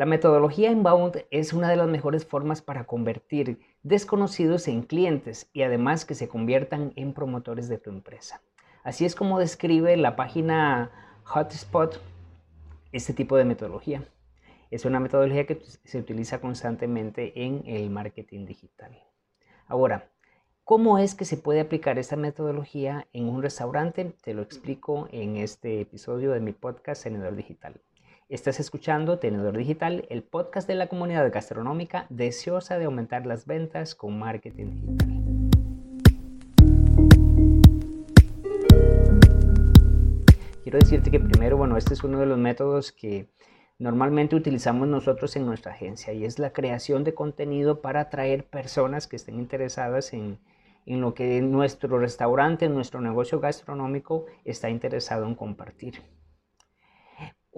La metodología inbound es una de las mejores formas para convertir desconocidos en clientes y además que se conviertan en promotores de tu empresa. Así es como describe la página Hotspot este tipo de metodología. Es una metodología que se utiliza constantemente en el marketing digital. Ahora, ¿cómo es que se puede aplicar esta metodología en un restaurante? Te lo explico en este episodio de mi podcast Tenedor Digital. Estás escuchando Tenedor Digital, el podcast de la comunidad gastronómica deseosa de aumentar las ventas con marketing digital. Quiero decirte que primero, bueno, este es uno de los métodos que normalmente utilizamos nosotros en nuestra agencia y es la creación de contenido para atraer personas que estén interesadas en, en lo que nuestro restaurante, nuestro negocio gastronómico está interesado en compartir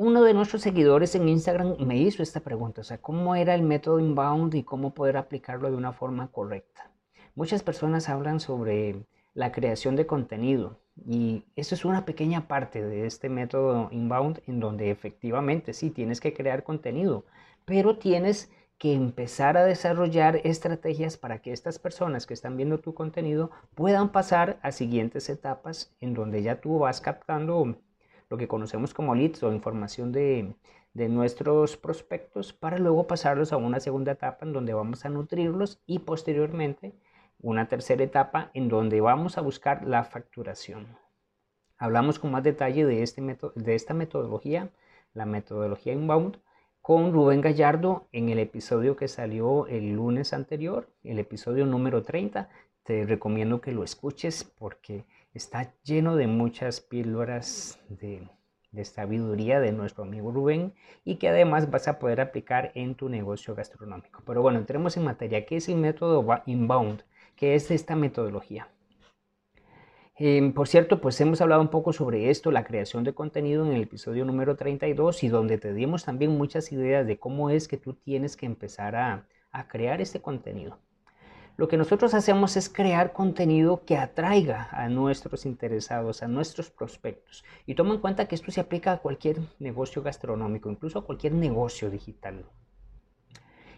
uno de nuestros seguidores en Instagram me hizo esta pregunta, o sea, ¿cómo era el método inbound y cómo poder aplicarlo de una forma correcta? Muchas personas hablan sobre la creación de contenido y eso es una pequeña parte de este método inbound en donde efectivamente sí tienes que crear contenido, pero tienes que empezar a desarrollar estrategias para que estas personas que están viendo tu contenido puedan pasar a siguientes etapas en donde ya tú vas captando lo que conocemos como leads o información de, nuestros prospectos para luego pasarlos a una segunda etapa en donde vamos a nutrirlos y posteriormente una tercera etapa en donde vamos a buscar la facturación. Hablamos con más detalle de, este de esta metodología, la metodología inbound, con Rubén Gallardo en el episodio que salió el lunes anterior, el episodio número 30. Te recomiendo que lo escuches porque está lleno de muchas píldoras de, sabiduría de nuestro amigo Rubén y que además vas a poder aplicar en tu negocio gastronómico. Pero bueno, entremos en materia. ¿Qué es el método inbound? ¿Qué es esta metodología? Em, por cierto, pues hemos hablado un poco sobre esto, la creación de contenido en el episodio número 32 y donde te dimos también muchas ideas de cómo es que tú tienes que empezar a, a crear este contenido lo que nosotros hacemos es crear contenido que atraiga a nuestros interesados, a nuestros prospectos. Y toma en cuenta que esto se aplica a cualquier negocio gastronómico, incluso a cualquier negocio digital.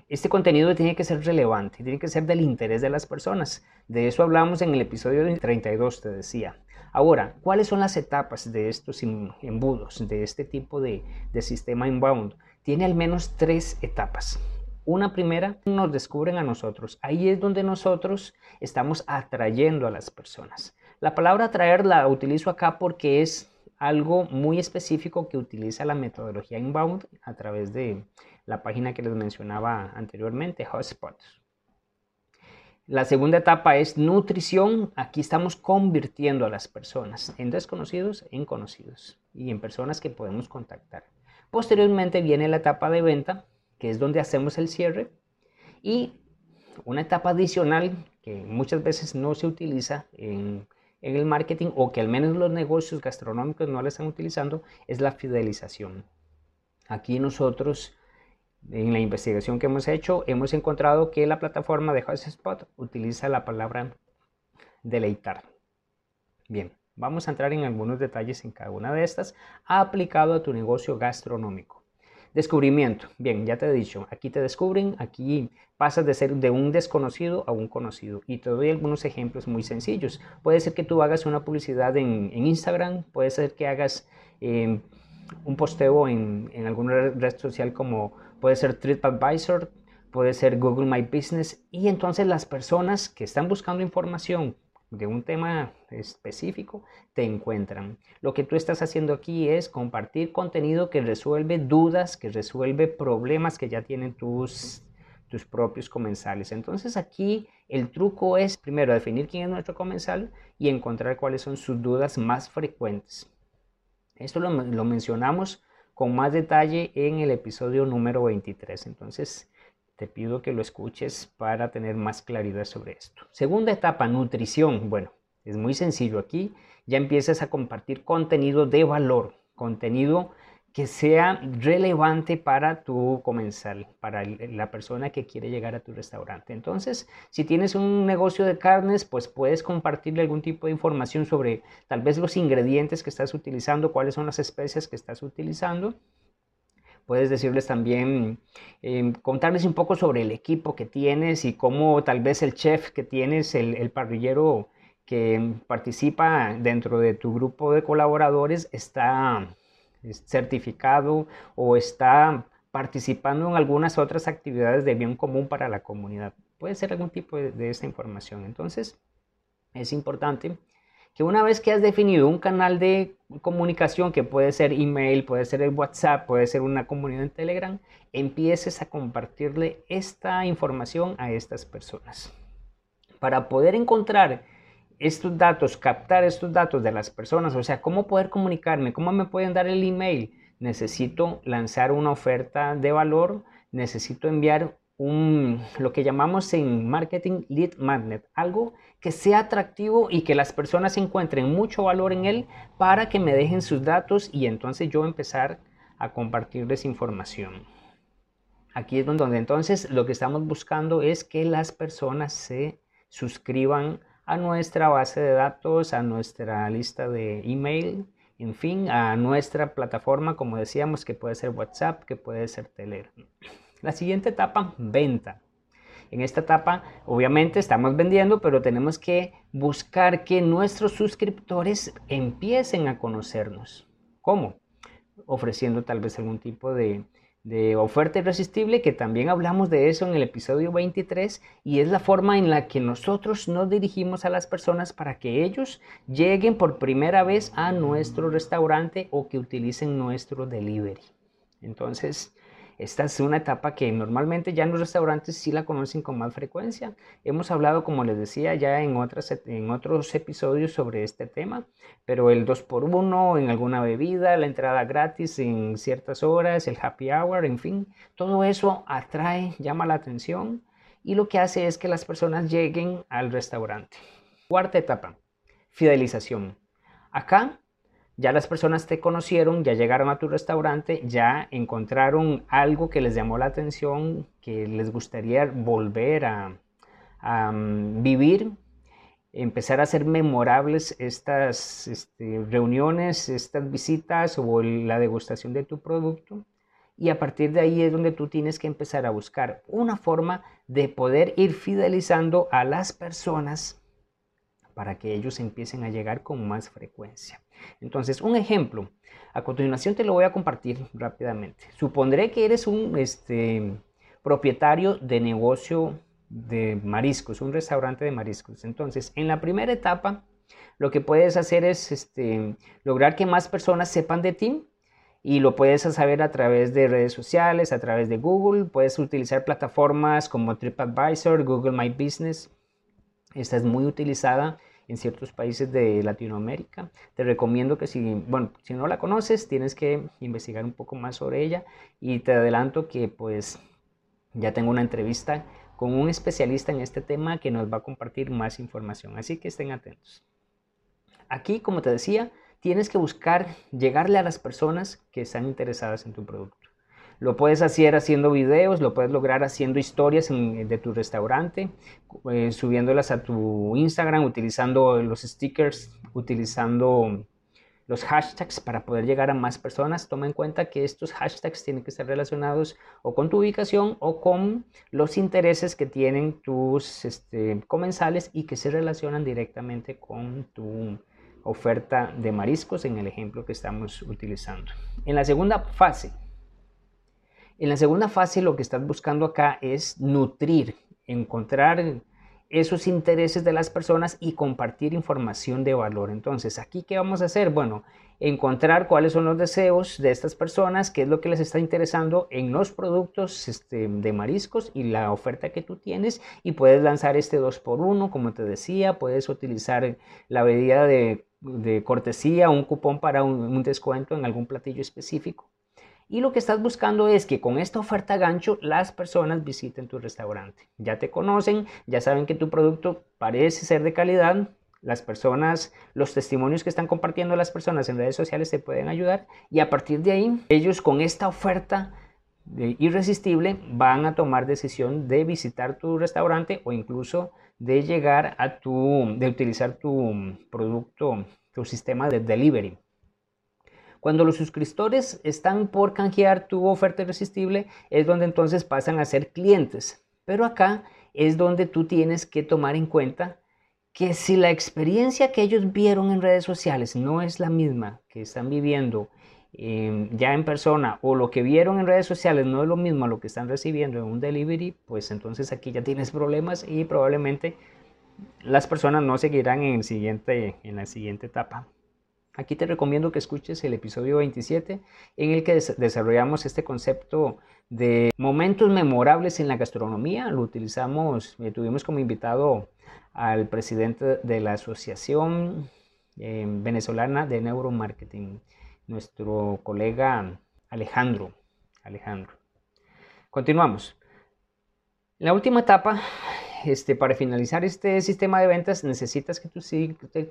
Este contenido tiene que ser relevante, tiene que ser del interés de las personas. De eso hablamos en el episodio 32, te decía. Ahora, ¿cuáles son las etapas de estos embudos, de este tipo de, de sistema inbound? Tiene al menos tres etapas. Una primera, nos descubren a nosotros. Ahí es donde nosotros estamos atrayendo a las personas. La palabra atraer la utilizo acá porque es algo muy específico que utiliza la metodología inbound a través de la página que les mencionaba anteriormente, Hotspots. La segunda etapa es nutrición. Aquí estamos convirtiendo a las personas en desconocidos en conocidos y en personas que podemos contactar. Posteriormente viene la etapa de venta, que es donde hacemos el cierre, y una etapa adicional que muchas veces no se utiliza en, el marketing o que al menos los negocios gastronómicos no la están utilizando es la fidelización. Aquí nosotros en la investigación que hemos hecho hemos encontrado que la plataforma de HotSpot utiliza la palabra deleitar. Bien, vamos a entrar en algunos detalles en cada una de estas aplicado a tu negocio gastronómico. Descubrimiento. Bien, ya te he dicho, aquí te descubren, aquí pasas de ser de un desconocido a un conocido. Y te doy algunos ejemplos muy sencillos. Puede ser que tú hagas una publicidad en, Instagram, puede ser que hagas em, un posteo en, en alguna red social como puede ser TripAdvisor, puede ser Google My Business. Y entonces las personas que están buscando información de un tema específico, te encuentran. Lo que tú estás haciendo aquí es compartir contenido que resuelve dudas, que resuelve problemas que ya tienen tus, tus propios comensales. Entonces aquí el truco es primero definir quién es nuestro comensal y encontrar cuáles son sus dudas más frecuentes. Esto lo, lo mencionamos con más detalle en el episodio número 23. Entonces, te pido que lo escuches para tener más claridad sobre esto. Segunda etapa, nutrición. Bueno, es muy sencillo aquí. Ya empiezas a compartir contenido de valor, contenido que sea relevante para tu comensal, para la persona que quiere llegar a tu restaurante. Entonces, si tienes un negocio de carnes, pues puedes compartirle algún tipo de información sobre tal vez los ingredientes que estás utilizando, cuáles son las especies que estás utilizando Puedes decirles también, em, contarles un poco sobre el equipo que tienes y cómo tal vez el chef que tienes, el, parrillero que participa dentro de tu grupo de colaboradores está certificado o está participando en algunas otras actividades de bien común para la comunidad. Puede ser algún tipo de, de esta información. Entonces, es importante que una vez que has definido un canal de comunicación que puede ser email, puede ser el WhatsApp, puede ser una comunidad en Telegram, empieces a compartirle esta información a estas personas. Para poder encontrar estos datos, captar estos datos de las personas, o sea, cómo poder comunicarme, cómo me pueden dar el email, necesito lanzar una oferta de valor, necesito enviar lo que llamamos en marketing lead magnet, algo que sea atractivo y que las personas encuentren mucho valor en él para que me dejen sus datos y entonces yo empezar a compartirles información. Aquí es donde entonces lo que estamos buscando es que las personas se suscriban a nuestra base de datos, a nuestra lista de email, en fin, a nuestra plataforma, como decíamos, que puede ser WhatsApp, que puede ser Telegram. La siguiente etapa, venta. En esta etapa, obviamente, estamos vendiendo, pero tenemos que buscar que nuestros suscriptores empiecen a conocernos. ¿Cómo? Ofreciendo tal vez algún tipo de, de oferta irresistible, que también hablamos de eso en el episodio 23, y es la forma en la que nosotros nos dirigimos a las personas para que ellos lleguen por primera vez a nuestro restaurante o que utilicen nuestro delivery. Entonces, esta es una etapa que normalmente ya en los restaurantes sí la conocen con más frecuencia. Hemos hablado, como les decía, ya en, otras, en otros episodios sobre este tema, pero el 2x1 en alguna bebida, la entrada gratis en ciertas horas, el happy hour, en fin, todo eso atrae, llama la atención y lo que hace es que las personas lleguen al restaurante. Cuarta etapa, fidelización. Acá ya las personas te conocieron, ya llegaron a tu restaurante, ya encontraron algo que les llamó la atención, que les gustaría volver a, mm, vivir, empezar a hacer memorables estas este, reuniones, estas visitas o la degustación de tu producto. Y a partir de ahí es donde tú tienes que empezar a buscar una forma de poder ir fidelizando a las personas para que ellos empiecen a llegar con más frecuencia. Entonces, un ejemplo, a continuación te lo voy a compartir rápidamente. Supondré que eres un este, propietario de negocio de mariscos, un restaurante de mariscos. Entonces, en la primera etapa, lo que puedes hacer es este, lograr que más personas sepan de ti y lo puedes saber a través de redes sociales, a través de Google. Puedes utilizar plataformas como TripAdvisor, Google My Business. Esta es muy utilizada en ciertos países de Latinoamérica. Te recomiendo que si, bueno, si no la conoces, tienes que investigar un poco más sobre ella y te adelanto que pues ya tengo una entrevista con un especialista en este tema que nos va a compartir más información, así que estén atentos. Aquí, como te decía, tienes que buscar llegarle a las personas que están interesadas en tu producto. Lo puedes hacer haciendo videos, lo puedes lograr haciendo historias de tu restaurante, eh, subiéndolas a tu Instagram, utilizando los stickers, utilizando los hashtags para poder llegar a más personas. Toma en cuenta que estos hashtags tienen que estar relacionados o con tu ubicación o con los intereses que tienen tus este, comensales y que se relacionan directamente con tu oferta de mariscos en el ejemplo que estamos utilizando. En la segunda fase, en la segunda fase lo que estás buscando acá es nutrir, encontrar esos intereses de las personas y compartir información de valor. Entonces, aquí qué vamos a hacer? Bueno, encontrar cuáles son los deseos de estas personas, qué es lo que les está interesando en los productos este, de mariscos y la oferta que tú tienes y puedes lanzar este 2x1, como te decía, puedes utilizar la medida de, cortesía, un cupón para un descuento en algún platillo específico. Y lo que estás buscando es que con esta oferta gancho las personas visiten tu restaurante. Ya te conocen, ya saben que tu producto parece ser de calidad. Las personas, los testimonios que están compartiendo las personas en redes sociales te pueden ayudar. Y a partir de ahí, ellos con esta oferta irresistible van a tomar decisión de visitar tu restaurante o incluso de llegar a tu, de utilizar tu producto, tu sistema de delivery. Cuando los suscriptores están por canjear tu oferta irresistible, es donde entonces pasan a ser clientes. Pero acá es donde tú tienes que tomar en cuenta que si la experiencia que ellos vieron en redes sociales no es la misma que están viviendo em, ya en persona o lo que vieron en redes sociales no es lo mismo a lo que están recibiendo en un delivery, pues entonces aquí ya tienes problemas y probablemente las personas no seguirán en, el siguiente, en la siguiente etapa. Aquí te recomiendo que escuches el episodio 27 en el que desarrollamos este concepto de momentos memorables en la gastronomía. Lo utilizamos, eh, tuvimos como invitado al presidente de la Asociación eh, Venezolana de Neuromarketing, nuestro colega Alejandro. Alejandro. Continuamos. La última etapa, este, para finalizar este sistema de ventas, necesitas que tus,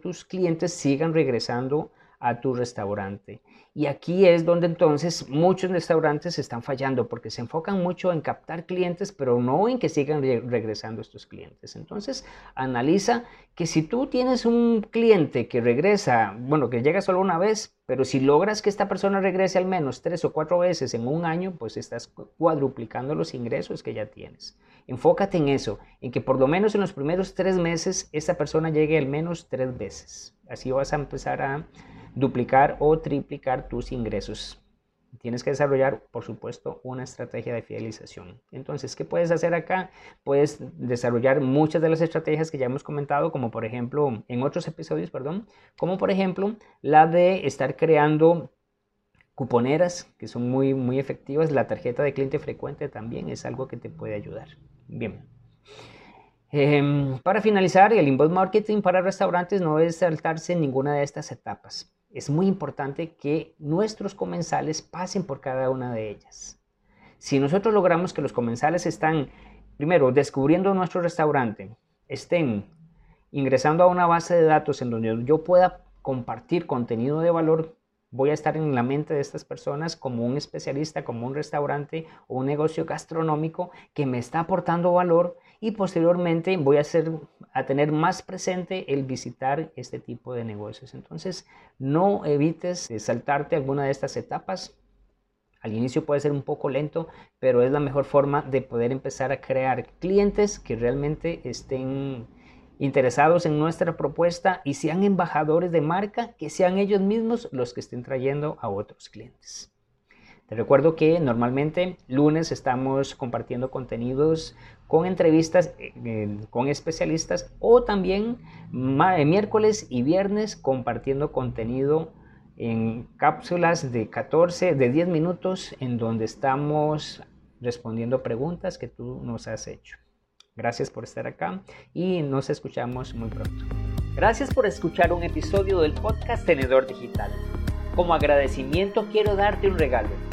tus clientes sigan regresando a tu restaurante. Y aquí es donde entonces muchos restaurantes están fallando porque se enfocan mucho en captar clientes, pero no en que sigan regresando estos clientes. Entonces, analiza que si tú tienes un cliente que regresa, bueno, que llega solo una vez, pero si logras que esta persona regrese al menos tres o cuatro veces en un año, pues estás cuadruplicando los ingresos que ya tienes. Enfócate en eso, en que por lo menos en los primeros tres meses esta persona llegue al menos tres veces. Así vas a empezar a duplicar o triplicar tus ingresos. Tienes que desarrollar, por supuesto, una estrategia de fidelización. Entonces, ¿qué puedes hacer acá? Puedes desarrollar muchas de las estrategias que ya hemos comentado, como por ejemplo, en otros episodios, perdón, como por ejemplo la de estar creando cuponeras que son muy, muy efectivas. La tarjeta de cliente frecuente también es algo que te puede ayudar. Bien. Em, para finalizar, el inbound marketing para restaurantes no es saltarse ninguna de estas etapas es muy importante que nuestros comensales pasen por cada una de ellas. Si nosotros logramos que los comensales están, primero, descubriendo nuestro restaurante, estén ingresando a una base de datos en donde yo pueda compartir contenido de valor, voy a estar en la mente de estas personas como un especialista, como un restaurante o un negocio gastronómico que me está aportando valor y posteriormente voy a, a tener más presente el visitar este tipo de negocios. Entonces, no evites saltarte alguna de estas etapas. Al inicio puede ser un poco lento, pero es la mejor forma de poder empezar a crear clientes que realmente estén interesados en nuestra propuesta y sean embajadores de marca, que sean ellos mismos los que estén trayendo a otros clientes. Recuerdo que normalmente lunes estamos compartiendo contenidos con entrevistas eh, con especialistas o también eh, miércoles y viernes compartiendo contenido en cápsulas de 14, de 10 minutos en donde estamos respondiendo preguntas que tú nos has hecho. Gracias por estar acá y nos escuchamos muy pronto. Gracias por escuchar un episodio del podcast Tenedor Digital. Como agradecimiento quiero darte un regalo.